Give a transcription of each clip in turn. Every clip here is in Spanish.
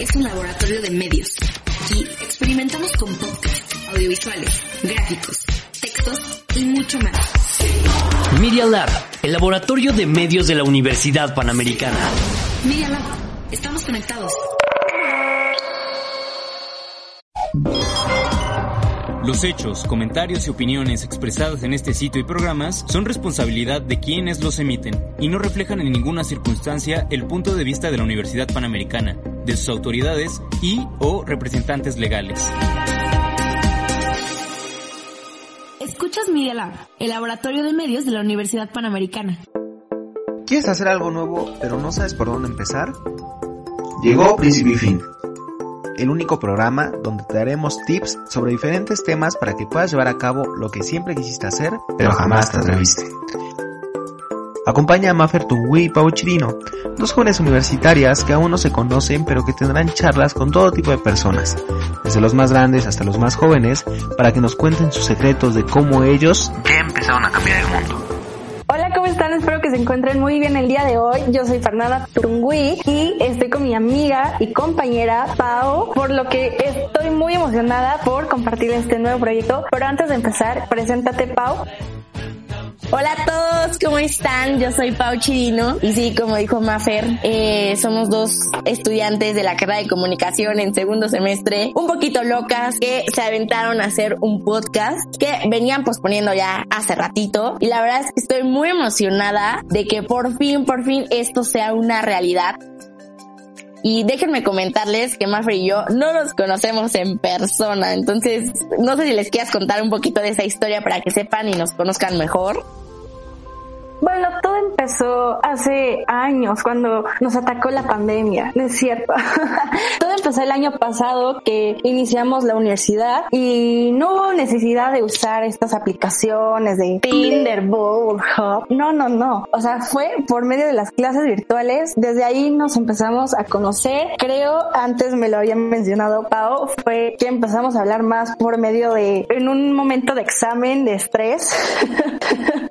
es un laboratorio de medios. Aquí experimentamos con podcasts, audiovisuales, gráficos, textos y mucho más. Media Lab, el laboratorio de medios de la Universidad Panamericana. Media Lab, estamos conectados. Los hechos, comentarios y opiniones expresados en este sitio y programas son responsabilidad de quienes los emiten y no reflejan en ninguna circunstancia el punto de vista de la Universidad Panamericana, de sus autoridades y o representantes legales. Escuchas Media Lab, el laboratorio de medios de la Universidad Panamericana. ¿Quieres hacer algo nuevo pero no sabes por dónde empezar? Llegó Principio y Fin el único programa donde te daremos tips sobre diferentes temas para que puedas llevar a cabo lo que siempre quisiste hacer, pero jamás te atreviste. Acompaña a Mafer Tungui y Pau Chirino, dos jóvenes universitarias que aún no se conocen pero que tendrán charlas con todo tipo de personas, desde los más grandes hasta los más jóvenes, para que nos cuenten sus secretos de cómo ellos ya empezaron a cambiar el mundo. Hola, ¿cómo están? Espero que se encuentren muy bien el día de hoy. Yo soy Fernanda Turungui y estoy con mi amiga y compañera Pau, por lo que estoy muy emocionada por compartir este nuevo proyecto. Pero antes de empezar, preséntate Pau. Hola a todos, ¿cómo están? Yo soy Pau Chirino y sí, como dijo Mafer, eh, somos dos estudiantes de la carrera de comunicación en segundo semestre, un poquito locas, que se aventaron a hacer un podcast que venían posponiendo ya hace ratito y la verdad es que estoy muy emocionada de que por fin, por fin esto sea una realidad. Y déjenme comentarles que Mafer y yo no nos conocemos en persona, entonces no sé si les quieras contar un poquito de esa historia para que sepan y nos conozcan mejor. Bueno, todo empezó hace años cuando nos atacó la pandemia, ¿no es cierto? todo empezó el año pasado que iniciamos la universidad y no hubo necesidad de usar estas aplicaciones de Tinder, Bull, Hub. No, no, no. O sea, fue por medio de las clases virtuales. Desde ahí nos empezamos a conocer. Creo, antes me lo había mencionado Pau, fue que empezamos a hablar más por medio de, en un momento de examen de estrés.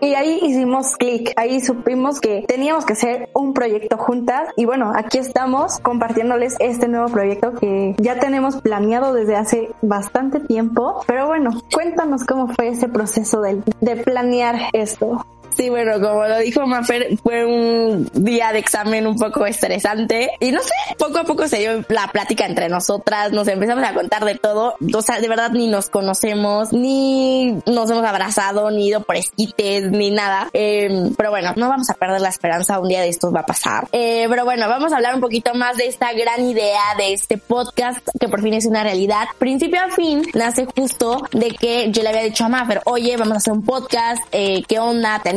Y ahí hicimos clic, ahí supimos que teníamos que hacer un proyecto juntas y bueno, aquí estamos compartiéndoles este nuevo proyecto que ya tenemos planeado desde hace bastante tiempo. Pero bueno, cuéntanos cómo fue ese proceso de, de planear esto. Sí, bueno, como lo dijo Mafer, fue un día de examen un poco estresante y no sé, poco a poco se dio la plática entre nosotras, nos empezamos a contar de todo, o sea, de verdad ni nos conocemos, ni nos hemos abrazado, ni ido por esquites, ni nada, eh, pero bueno, no vamos a perder la esperanza, un día de estos va a pasar. Eh, pero bueno, vamos a hablar un poquito más de esta gran idea de este podcast que por fin es una realidad. Principio a fin nace justo de que yo le había dicho a Mafer, oye, vamos a hacer un podcast, eh, ¿qué onda? ¿Te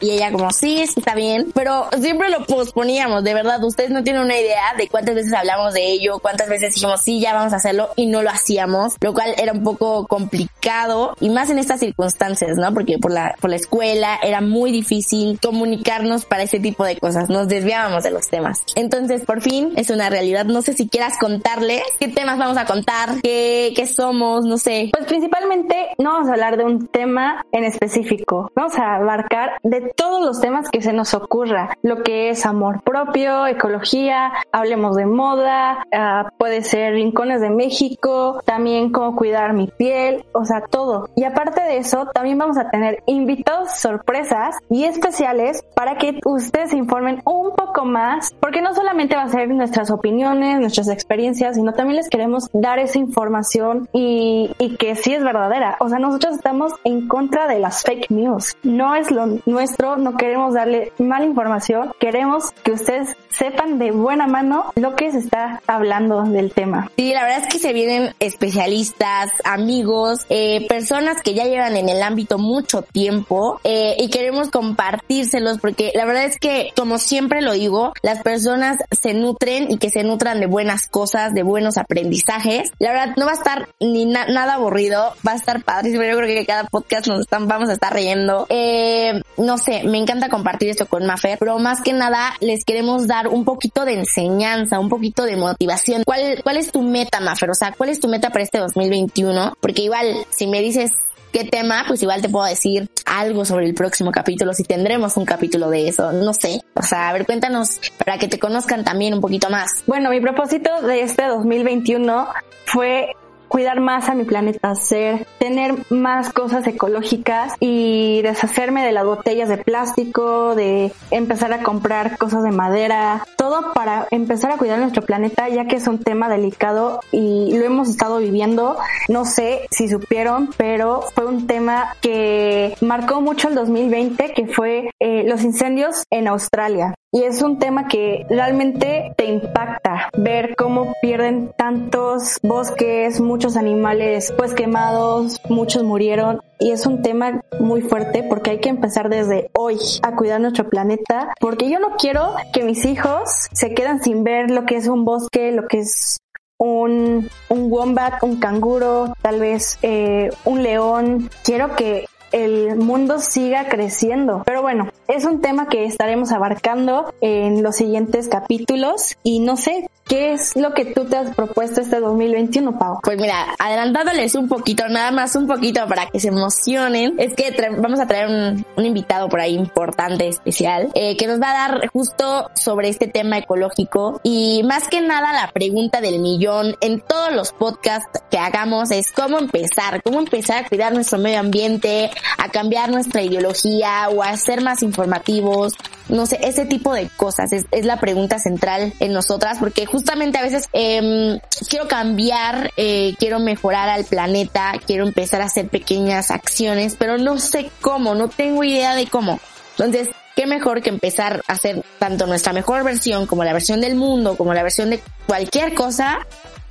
y ella como sí, sí está bien, pero siempre lo posponíamos, de verdad, ustedes no tienen una idea de cuántas veces hablamos de ello, cuántas veces dijimos sí, ya vamos a hacerlo y no lo hacíamos, lo cual era un poco complicado y más en estas circunstancias, ¿no? Porque por la, por la escuela era muy difícil comunicarnos para ese tipo de cosas, nos desviábamos de los temas. Entonces, por fin es una realidad, no sé si quieras contarle qué temas vamos a contar, qué, qué somos, no sé. Pues principalmente no vamos a hablar de un tema en específico, vamos a abarcar de todos los temas que se nos ocurra, lo que es amor propio, ecología, hablemos de moda, uh, puede ser rincones de México, también cómo cuidar mi piel, o sea, todo. Y aparte de eso, también vamos a tener invitados sorpresas y especiales para que ustedes se informen un poco más, porque no solamente va a ser nuestras opiniones, nuestras experiencias, sino también les queremos dar esa información y, y que sí es verdadera. O sea, nosotros estamos en contra de las fake news. No es lo nuestro, no queremos darle mala información, queremos que ustedes sepan de buena mano lo que se está hablando del tema. Sí, la verdad es que se vienen especialistas, amigos, eh, personas que ya llevan en el ámbito mucho tiempo eh, y queremos compartírselos porque la verdad es que, como siempre lo digo, las personas se nutren y que se nutran de buenas cosas, de buenos aprendizajes. La verdad no va a estar ni nada aburrido, va a estar padrísimo. Yo creo que cada podcast nos están, vamos a estar riendo. Eh, no sé, me encanta compartir esto con Mafer, pero más que nada les queremos dar un poquito de enseñanza, un poquito de motivación. ¿Cuál, cuál es tu meta, Mafer? O sea, ¿cuál es tu meta para este 2021? Porque igual, si me dices qué tema, pues igual te puedo decir algo sobre el próximo capítulo, si tendremos un capítulo de eso, no sé. O sea, a ver, cuéntanos para que te conozcan también un poquito más. Bueno, mi propósito de este 2021 fue cuidar más a mi planeta, hacer, tener más cosas ecológicas y deshacerme de las botellas de plástico, de empezar a comprar cosas de madera, todo para empezar a cuidar nuestro planeta, ya que es un tema delicado y lo hemos estado viviendo. No sé si supieron, pero fue un tema que marcó mucho el 2020, que fue eh, los incendios en Australia. Y es un tema que realmente te impacta ver cómo pierden tantos bosques, muchos animales pues quemados, muchos murieron. Y es un tema muy fuerte porque hay que empezar desde hoy a cuidar nuestro planeta. Porque yo no quiero que mis hijos se queden sin ver lo que es un bosque, lo que es un, un wombat, un canguro, tal vez eh, un león. Quiero que el mundo siga creciendo. Pero bueno, es un tema que estaremos abarcando en los siguientes capítulos y no sé, ¿Qué es lo que tú te has propuesto este 2021, Pau? Pues mira, adelantándoles un poquito, nada más un poquito para que se emocionen, es que vamos a traer un, invitado por ahí importante, especial, eh, que nos va a dar justo sobre este tema ecológico y más que nada la pregunta del millón en todos los podcasts que hagamos es cómo empezar, cómo empezar a cuidar nuestro medio ambiente, a cambiar nuestra ideología o a ser más informativos, no sé, ese tipo de cosas es, es la pregunta central en nosotras porque justamente a veces eh, quiero cambiar, eh, quiero mejorar al planeta, quiero empezar a hacer pequeñas acciones, pero no sé cómo, no tengo idea de cómo. Entonces, qué mejor que empezar a hacer tanto nuestra mejor versión como la versión del mundo, como la versión de cualquier cosa,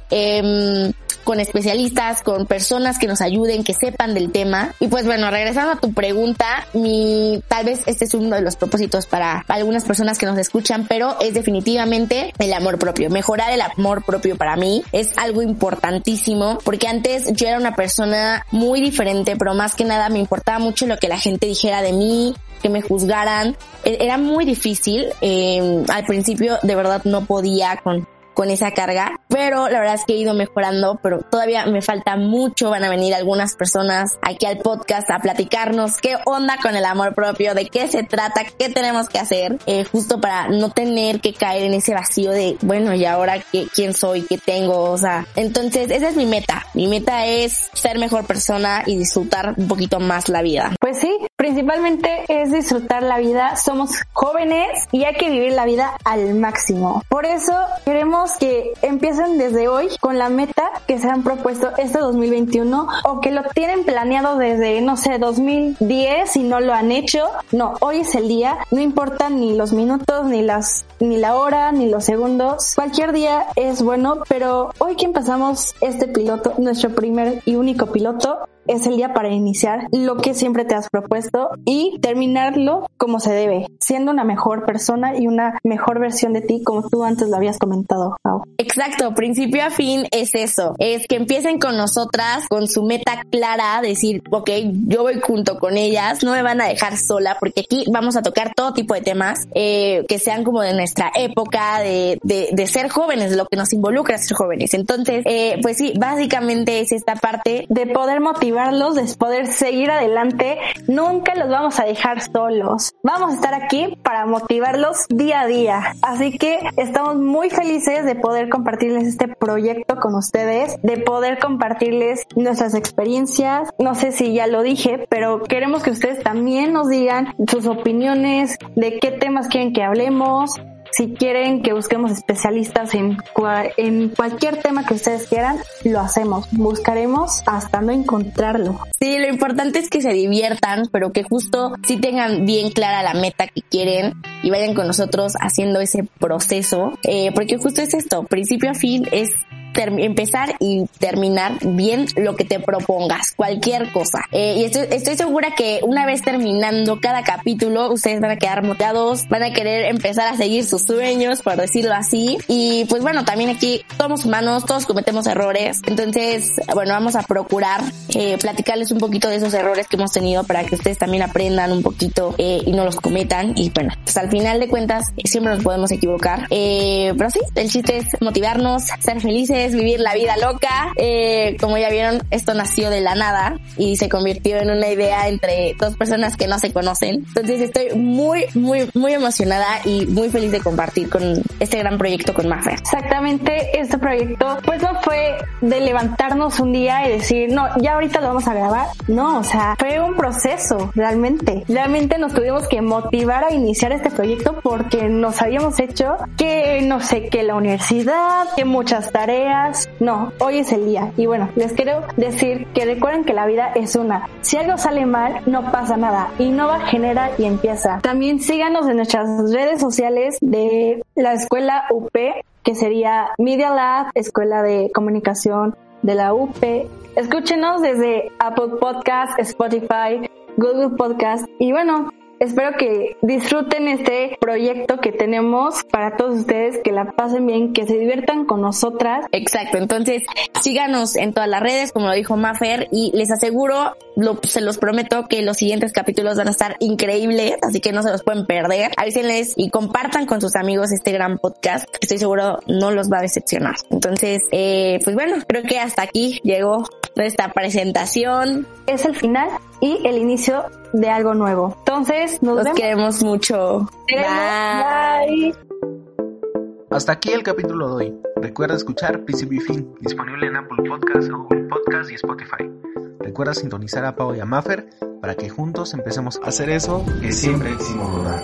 eh, con especialistas, con personas que nos ayuden, que sepan del tema. Y pues bueno, regresando a tu pregunta, mi, tal vez este es uno de los propósitos para algunas personas que nos escuchan, pero es definitivamente el amor propio. Mejorar el amor propio para mí es algo importantísimo porque antes yo era una persona muy diferente, pero más que nada me importaba mucho lo que la gente dijera de mí, que me juzgaran. E-, era muy difícil. Eh, al principio de verdad no podía con con esa carga, pero la verdad es que he ido mejorando, pero todavía me falta mucho, van a venir algunas personas aquí al podcast a platicarnos qué onda con el amor propio, de qué se trata, qué tenemos que hacer, eh, justo para no tener que caer en ese vacío de, bueno, y ahora qué, quién soy, qué tengo, o sea, entonces esa es mi meta, mi meta es ser mejor persona y disfrutar un poquito más la vida. Pues sí, principalmente es disfrutar la vida, somos jóvenes y hay que vivir la vida al máximo. Por eso queremos que empiecen desde hoy con la meta que se han propuesto este 2021 o que lo tienen planeado desde, no sé, 2010 y no lo han hecho. No, hoy es el día, no importan ni los minutos, ni las, ni la hora, ni los segundos. Cualquier día es bueno, pero hoy que empezamos este piloto, nuestro primer y único piloto, es el día para iniciar lo que siempre te has propuesto y terminarlo como se debe, siendo una mejor persona y una mejor versión de ti como tú antes lo habías comentado. Exacto, principio a fin es eso, es que empiecen con nosotras, con su meta clara, decir, ok, yo voy junto con ellas, no me van a dejar sola porque aquí vamos a tocar todo tipo de temas eh, que sean como de nuestra época, de, de, de, ser jóvenes, lo que nos involucra ser jóvenes. Entonces, eh, pues sí, básicamente es esta parte de poder motivar de poder seguir adelante. Nunca los vamos a dejar solos. Vamos a estar aquí para motivarlos día a día. Así que estamos muy felices de poder compartirles este proyecto con ustedes, de poder compartirles nuestras experiencias. No sé si ya lo dije, pero queremos que ustedes también nos digan sus opiniones, de qué temas quieren que hablemos, si quieren que busquemos especialistas en, en cualquier tema que ustedes quieran, lo hacemos. Buscaremos hasta no encontrarlo. Sí, lo importante es que se diviertan, pero que justo sí tengan bien clara la meta que quieren y vayan con nosotros haciendo ese proceso. Eh, porque justo es esto, principio a fin es empezar y terminar bien lo que te propongas, cualquier cosa. Eh, y estoy, segura que una vez terminando cada capítulo, ustedes van a quedar motivados, van a querer empezar a seguir sus sueños, por decirlo así. Y pues bueno, también aquí somos humanos, todos cometemos errores. Entonces, bueno, vamos a procurar eh, platicarles un poquito de esos errores que hemos tenido para que ustedes también aprendan un poquito eh, y no los cometan. Y bueno, pues al final de cuentas siempre nos podemos equivocar. Pero sí, el chiste es motivarnos, ser felices es vivir la vida loca. Eh, como ya vieron, esto nació de la nada y se convirtió en una idea entre dos personas que no se conocen. Entonces estoy muy, muy, muy emocionada y muy feliz de compartir con este gran proyecto con Maffer. Exactamente, este proyecto pues no fue de levantarnos un día y decir, no, ya ahorita lo vamos a grabar. No, o sea, fue un proceso realmente. Realmente nos tuvimos que motivar a iniciar este proyecto porque nos habíamos hecho que no sé, que la universidad, que muchas tareas. No, hoy es el día. Y bueno, les quiero decir que recuerden que la vida es una. Si algo sale mal, no pasa nada. Innova, genera y empieza. También síganos en nuestras redes sociales de la escuela UP, que sería Media Lab, Escuela de Comunicación de la UP. Escúchenos desde Apple Podcast, Spotify, Google Podcast y bueno, Espero que disfruten este proyecto que tenemos para todos ustedes, que la pasen bien, que se diviertan con nosotras. Exacto, entonces síganos en todas las redes, como lo dijo Mafer, y les aseguro, lo, se los prometo que los siguientes capítulos van a estar increíbles, así que no se los pueden perder. Avísenles y compartan con sus amigos este gran podcast, que estoy seguro no los va a decepcionar. Entonces, eh, pues bueno, creo que hasta aquí llegó nuestra presentación. Es el final y el inicio de algo nuevo. Entonces, nos, nos queremos mucho. Bye. Hasta aquí el capítulo de hoy. Recuerda escuchar PCB Fin, disponible en Apple Podcasts, Google Podcasts y Spotify. Recuerda sintonizar a Pau y a Maffer para que juntos empecemos a hacer eso que siempre quisimos lograr.